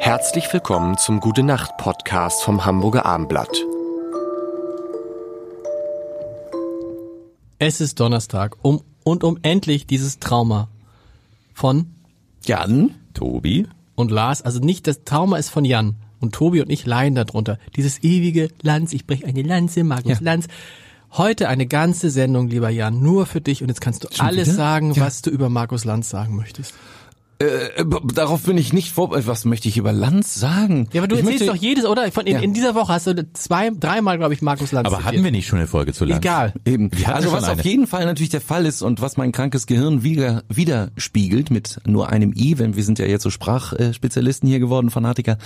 Herzlich willkommen zum Gute Nacht Podcast vom Hamburger Armblatt. Es ist Donnerstag um, und um endlich dieses Trauma von Jan, Tobi und Lars, also nicht das Trauma ist von Jan und Tobi und ich leiden darunter. Dieses ewige Lanz, ich breche eine Lanze, Markus Ja. Lanz. Heute eine ganze Sendung, lieber Jan, nur für dich und jetzt kannst du alles wieder? sagen, Ja. was du über Markus Lanz sagen möchtest. Äh, b- darauf bin ich nicht vor. Was möchte ich über Lanz sagen? Ja, aber du ich erzählst möchte, doch jedes, oder? Von, in, Ja. in dieser Woche hast du zwei, dreimal, glaube ich, Markus Lanz. Aber zitiert. hatten wir nicht schon eine Folge zu lang? Egal. Eben. Also was eine. auf jeden Fall natürlich der Fall ist und was mein krankes Gehirn wieder widerspiegelt mit nur einem i, wenn wir sind ja jetzt so Sprachspezialisten hier geworden, Fanatiker,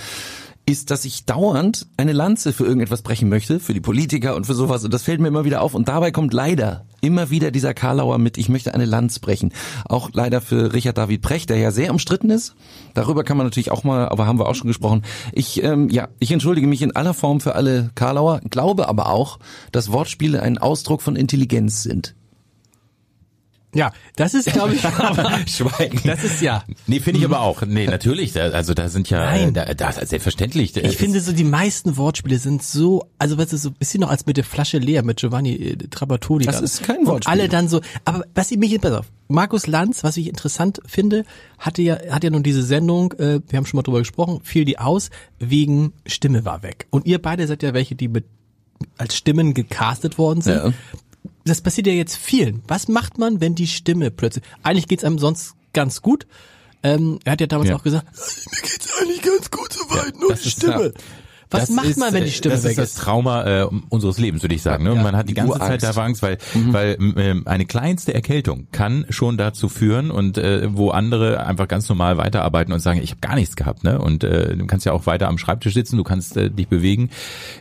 ist, dass ich dauernd eine Lanze für irgendetwas brechen möchte, für die Politiker und für sowas. Und das fällt mir immer wieder auf. Und dabei kommt leider immer wieder dieser Karlauer mit, ich möchte eine Lanz brechen. Auch leider für Richard David Precht, der ja sehr umstritten ist. Darüber kann man natürlich auch mal, aber haben wir auch schon gesprochen. Ich, ähm, ja, ich entschuldige mich in aller Form für alle Karlauer, glaube aber auch, dass Wortspiele ein Ausdruck von Intelligenz sind. Ja, das ist, glaube ich, aber, Schweigen. das ist ja. Nee, finde ich aber auch. Nee, natürlich. da- Also da sind ja, Nein. da, da, selbstverständlich. Ich finde so, die meisten Wortspiele sind so, also weißt du, so ein bisschen noch als mit der Flasche leer mit Giovanni äh, Trapattoni. Das dann. ist kein Und Wortspiel. alle dann so, aber was ich mich, pass auf, Markus Lanz, was ich interessant finde, hatte ja, hat ja nun diese Sendung, äh, wir haben schon mal drüber gesprochen, fiel die aus, wegen Stimme war weg. Und ihr beide seid ja welche, die mit, als Stimmen gecastet worden sind. Ja. Das passiert ja jetzt vielen. Was macht man, wenn die Stimme plötzlich, eigentlich geht's einem sonst ganz gut, ähm, er hat ja damals Ja. auch gesagt, mir geht's eigentlich ganz gut soweit, nur das die ist- Stimme. Was Das macht ist, man, wenn die äh, Stimme das weg ist? Das ist? Trauma äh, unseres Lebens, würde ich sagen. Ne? Und Ja, man hat die ganze Urangst. Zeit da Angst, weil, weil ähm, eine kleinste Erkältung kann schon dazu führen und äh, wo andere einfach ganz normal weiterarbeiten und sagen, ich habe gar nichts gehabt. Ne? Und äh, du kannst ja auch weiter am Schreibtisch sitzen, du kannst äh, dich bewegen.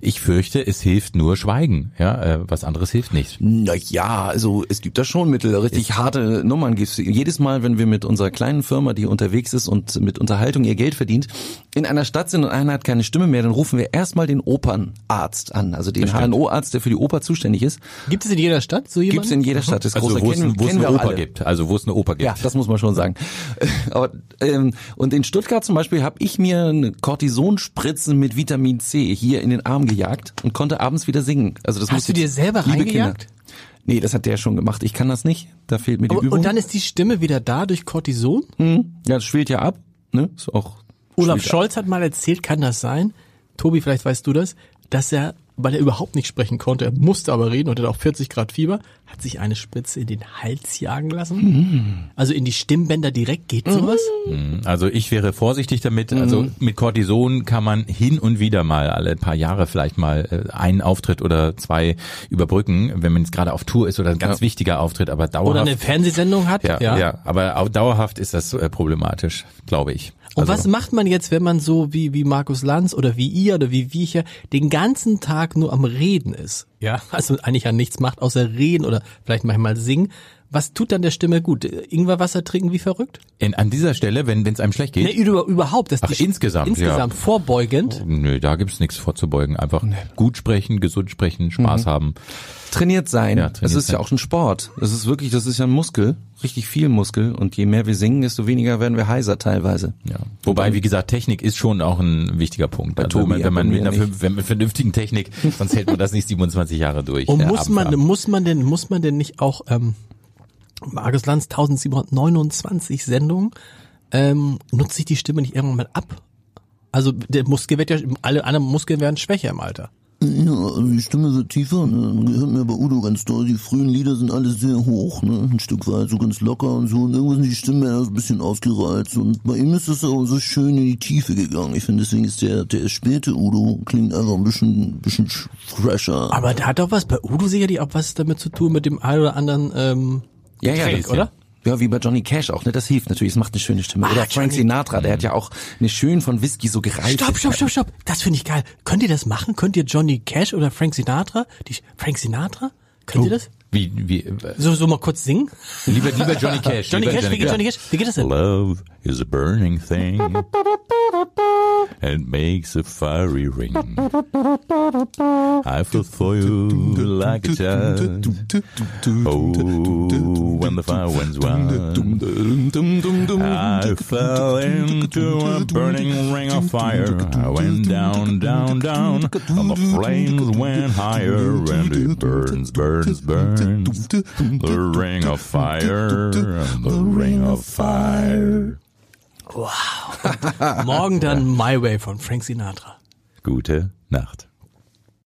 Ich fürchte, es hilft nur Schweigen. Ja, äh, was anderes hilft nicht. Na ja, also es gibt da schon Mittel, richtig harte Nummern gibt's. Jedes Mal, wenn wir mit unserer kleinen Firma, die unterwegs ist und mit Unterhaltung ihr Geld verdient, in einer Stadt sind und einer hat keine Stimme mehr, dann rufen wir erstmal den Opernarzt an, also den HNO-Arzt, der für die Oper zuständig ist. Gibt es in jeder Stadt so jemanden? Gibt's in jeder Stadt. Das ist Also großer wo es, kennen, wo es eine wir Oper alle. gibt. Also wo es eine Oper gibt. Ja, das muss man schon sagen. Aber, ähm, und in Stuttgart zum Beispiel habe ich mir eine Cortisonspritzen mit Vitamin C hier in den Arm gejagt und konnte abends wieder singen. Also das Hast du dir selber reingejagt? Kinder. Nee, das hat der schon gemacht. Ich kann das nicht. Da fehlt mir die Aber, Übung. und dann ist die Stimme wieder da durch Cortison? Hm, ja, das schwillt ja ab. Ne? Ist auch Olaf Scholz hat mal erzählt, kann das sein? Tobi, vielleicht weißt du das, dass er, weil er überhaupt nicht sprechen konnte, er musste aber reden und hat auch 40 Grad Fieber, hat sich eine Spritze in den Hals jagen lassen. Hm. Also in die Stimmbänder direkt, geht sowas? Also ich wäre vorsichtig damit. Also mit Cortison kann man hin und wieder mal alle paar Jahre vielleicht mal äh, einen Auftritt oder zwei überbrücken, wenn man jetzt gerade auf Tour ist oder ein ganz wichtiger Auftritt, aber dauerhaft. Oder eine Fernsehsendung hat? ja, ja. aber au- dauerhaft ist das äh, problematisch, glaube ich. Und Also- was macht man jetzt, wenn man so wie, wie Markus Lanz oder wie ihr oder wie wir hier den ganzen Tag nur am Reden ist? Ja, also eigentlich ja nichts macht, außer reden oder vielleicht manchmal singen. Was tut dann der Stimme gut? Ingwerwasser trinken wie verrückt? In, an dieser Stelle, wenn es einem schlecht geht, Nee, über, überhaupt. Das Ach, die- insgesamt, Insgesamt, ja. vorbeugend. nö, da gibt's nichts vorzubeugen. Einfach gut sprechen, gesund sprechen, Spaß haben. trainiert sein. Ja, trainiert das ist sein. ja auch ein Sport. Das ist wirklich, das ist ja ein Muskel, richtig viel Muskel. Und je mehr wir singen, desto weniger werden wir heiser teilweise. Ja. Wobei, wie gesagt, Technik ist schon auch ein wichtiger Punkt. Also Tobi, wenn man, ja, wenn man bei mit einer wenn mit vernünftigen Technik, sonst hält man das nicht 27 Jahre durch. Und äh, muss man, Abend. muss man denn, muss man denn nicht auch, ähm, Markus Lanz 1729 Sendungen, ähm, nutzt sich die Stimme nicht irgendwann mal ab? Also der Muskel wird ja, alle anderen Muskeln werden schwächer im Alter. Ja, also die Stimme wird tiefer, ne? Man hört mir bei Udo ganz doll, die frühen Lieder sind alle sehr hoch, ne? Ein Stück weit so ganz locker und so. Und irgendwann sind die Stimmen ein bisschen ausgereizt. Und bei ihm ist es auch so schön in die Tiefe gegangen. Ich finde, deswegen ist der, der späte Udo klingt einfach ein bisschen, bisschen fresher. Aber da hat doch was bei Udo sicherlich auch was damit zu tun mit dem ein oder anderen ähm, Ja, ja, das- oder? Ja, wie bei Johnny Cash auch, ne? Das hilft natürlich, es macht eine schöne Stimme. Ah, Oder Frank Johnny- Sinatra, der hat ja auch eine schön von Whisky so gereift. Stopp, stopp, stopp, stopp. Das finde ich geil. Könnt ihr das machen? Könnt ihr Johnny Cash oder Frank Sinatra? Die, Frank Sinatra? Könnt ihr das? Wie, wie, äh, So, so mal kurz singen? lieber, lieber Johnny Cash. Johnny Cash, wie geht Johnny Cash? Wie geht das denn? Love is a burning thing. And makes a fiery ring. I feel for you like a child. Oh, when the fire went wild. I fell into a burning ring of fire. I went down, down, down, and the flames went higher, and it burns, burns, burns. The ring of fire, the ring of fire. Morgen dann My Way von Frank Sinatra. Gute Nacht.